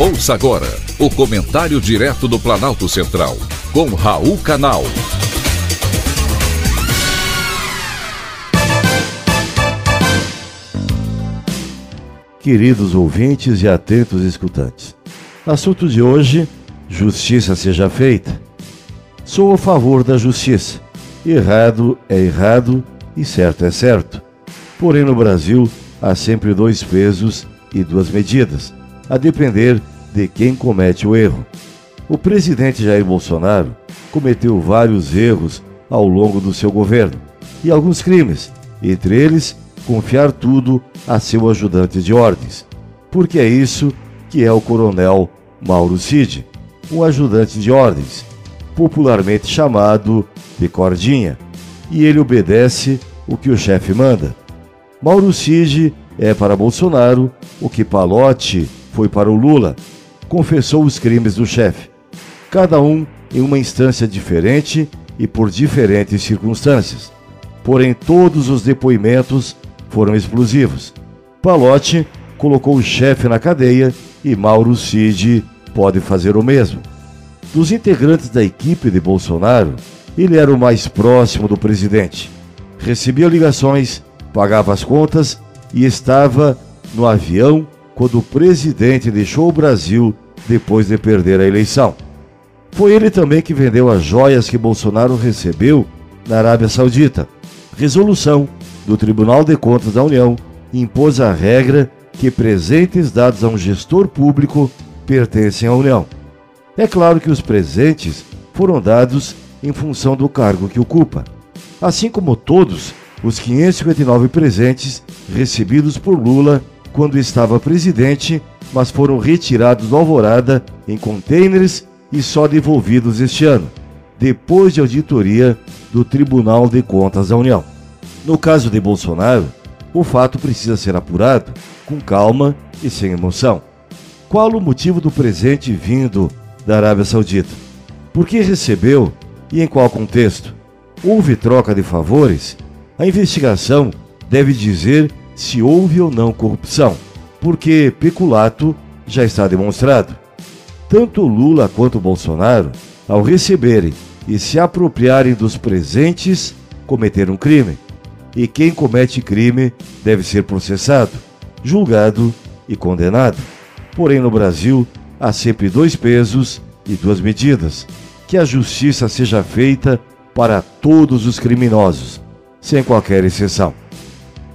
Ouça agora o comentário direto do Planalto Central, com Raul Canal. Queridos ouvintes e atentos escutantes, assunto de hoje: justiça seja feita. Sou a favor da justiça. Errado é errado e certo é certo. Porém, no Brasil, há sempre dois pesos e duas medidas a depender de quem comete o erro. O presidente Jair Bolsonaro cometeu vários erros ao longo do seu governo e alguns crimes, entre eles confiar tudo a seu ajudante de ordens, porque é isso que é o coronel Mauro Cid, um ajudante de ordens, popularmente chamado de cordinha, e ele obedece o que o chefe manda. Mauro Cid é para Bolsonaro o que Palote foi para o Lula, confessou os crimes do chefe, cada um em uma instância diferente e por diferentes circunstâncias. Porém, todos os depoimentos foram explosivos. Palote colocou o chefe na cadeia e Mauro Cid pode fazer o mesmo. Dos integrantes da equipe de Bolsonaro, ele era o mais próximo do presidente. Recebia ligações, pagava as contas e estava no avião quando o presidente deixou o Brasil depois de perder a eleição. Foi ele também que vendeu as joias que Bolsonaro recebeu na Arábia Saudita. Resolução do Tribunal de Contas da União impôs a regra que presentes dados a um gestor público pertencem à União. É claro que os presentes foram dados em função do cargo que ocupa, assim como todos os 559 presentes recebidos por Lula quando estava presidente, mas foram retirados do Alvorada em contêineres e só devolvidos este ano, depois de auditoria do Tribunal de Contas da União. No caso de Bolsonaro, o fato precisa ser apurado com calma e sem emoção. Qual o motivo do presente vindo da Arábia Saudita? Por que recebeu e em qual contexto? Houve troca de favores? A investigação deve dizer se houve ou não corrupção, porque peculato já está demonstrado. Tanto Lula quanto Bolsonaro, ao receberem e se apropriarem dos presentes, cometeram crime. E quem comete crime deve ser processado, julgado e condenado. Porém, no Brasil, há sempre dois pesos e duas medidas. Que a justiça seja feita para todos os criminosos, sem qualquer exceção.